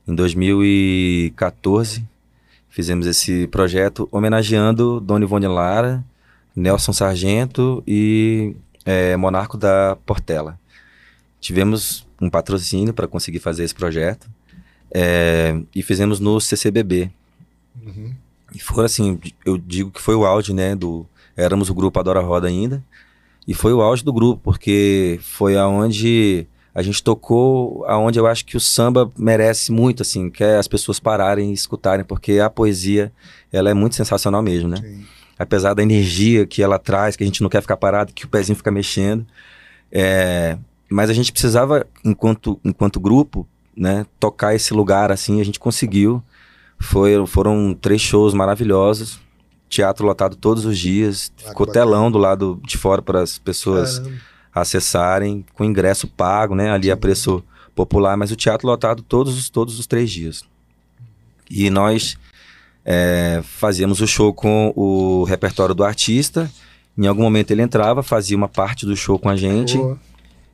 em 2014, fizemos esse projeto homenageando Dona Ivone Lara, Nelson Sargento e é, Monarco da Portela. Tivemos um patrocínio para conseguir fazer esse projeto é, e fizemos no CCBB. Uhum. E foi assim, eu digo que foi o auge, né, do... Éramos o grupo Adora Roda ainda, e foi o auge do grupo, porque foi aonde a gente tocou aonde eu acho que o samba merece muito, assim, que é as pessoas pararem e escutarem, porque a poesia, ela é muito sensacional mesmo, né? Sim. Apesar da energia que ela traz, que a gente não quer ficar parado, que o pezinho fica mexendo. É... Mas a gente precisava, enquanto, enquanto grupo, né, tocar esse lugar, assim, a gente conseguiu. Foi, foram três shows maravilhosos, teatro lotado todos os dias, ah, ficou telão do lado de fora para as pessoas... Caramba acessarem com ingresso pago, né? Ali a preço popular, mas o teatro lotado todos os, todos os três dias. E nós é, fazíamos o show com o repertório do artista. Em algum momento ele entrava, fazia uma parte do show com a gente.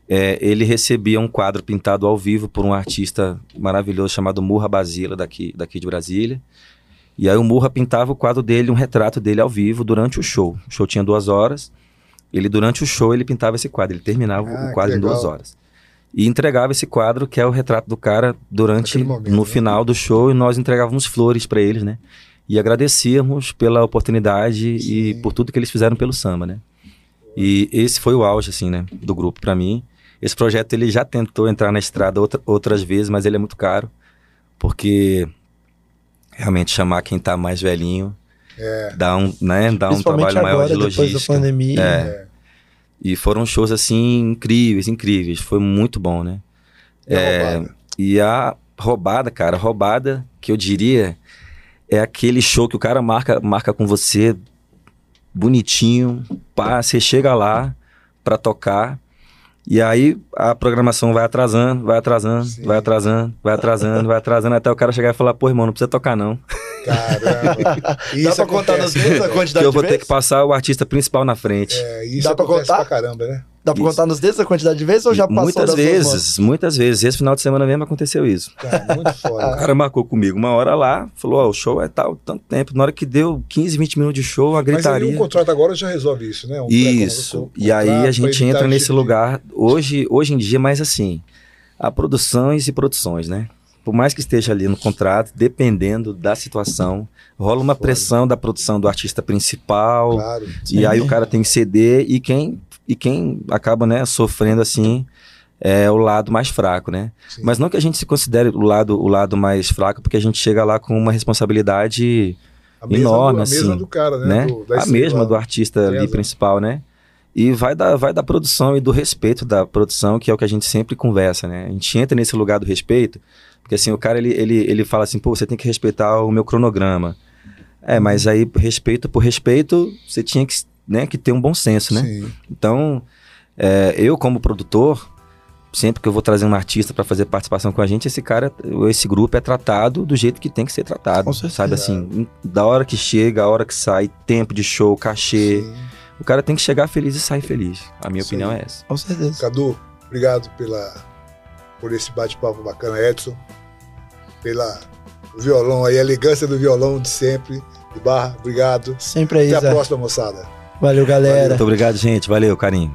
É, ele recebia um quadro pintado ao vivo por um artista maravilhoso chamado Murra Basila, daqui, daqui de Brasília. E aí o Murra pintava o quadro dele, um retrato dele ao vivo durante o show. O show tinha duas horas. Ele, durante o show, ele pintava esse quadro. Ele terminava ah, o quadro em duas horas. E entregava esse quadro, que é o retrato do cara, durante, momento, no né? final do show, e nós entregávamos flores para eles, né? E agradecíamos pela oportunidade Sim. e por tudo que eles fizeram pelo samba, né? E esse foi o auge, assim, né, do grupo para mim. Esse projeto, ele já tentou entrar na estrada outra, outras vezes, mas ele é muito caro, porque realmente chamar quem tá mais velhinho é. Dá um, né, dá um trabalho agora, maior de logística. Depois da pandemia. É. é. E foram shows assim incríveis, incríveis. Foi muito bom, né? E, é, a, e a roubada, cara, roubada que eu diria é aquele show que o cara marca, marca com você bonitinho, pá, você chega lá para tocar e aí a programação vai atrasando, vai atrasando, Sim. vai atrasando, vai atrasando, vai atrasando, até o cara chegar e falar, pô, irmão, não precisa tocar não. [LAUGHS] Caramba. [LAUGHS] Isso Dá pra contar nos dedos a quantidade Eu vou ter que passar o artista principal na frente. É, isso Dá pra contar? pra caramba, né? Dá pra isso. contar nos dedos a quantidade de vezes ou já passou Muitas vezes, muitas vezes. Esse final de semana mesmo aconteceu isso. Cara, muito foda. o cara marcou comigo uma hora lá, falou, ó, oh, o show é tal, tanto tempo. Na hora que deu 15, 20 minutos de show, a gritaria. Mas aí o contrato agora já resolve isso, né? Um isso. e aí a gente entra nesse tipo lugar, hoje, hoje em dia, mais assim, a produções e produções, né? Por mais que esteja ali no contrato, dependendo da situação, rola uma pressão da produção do artista principal. Claro. E aí o cara tem que ceder e quem e quem acaba, né, sofrendo assim é o lado mais fraco, né? Sim. Mas não que a gente se considere o lado, o lado mais fraco, porque a gente chega lá com uma responsabilidade enorme, do, a mesma assim, do cara, né? né? Do- a mesma do artista ali principal, né? E vai da, vai da produção e do respeito da produção, que é o que a gente sempre conversa, né? A gente entra nesse lugar do respeito, porque assim, o cara ele, ele, ele fala assim, pô, você tem que respeitar o meu cronograma. É, mas aí, respeito por respeito, você tinha que, né, que ter um bom senso, né? Sim. Então, é, eu como produtor, sempre que eu vou trazer um artista para fazer participação com a gente, esse cara, esse grupo é tratado do jeito que tem que ser tratado, Com certeza. sabe assim, da hora que chega, a hora que sai, tempo de show, cachê, Sim. o cara tem que chegar feliz e sair feliz. A minha Isso opinião é essa. Com certeza. Cadu, obrigado pela, por esse bate-papo bacana, Edson. Pela violão aí, a elegância do violão de sempre. De barra, obrigado. Sempre aí, Até a próxima, moçada. Valeu, galera. Muito obrigado, gente. Valeu, carinho.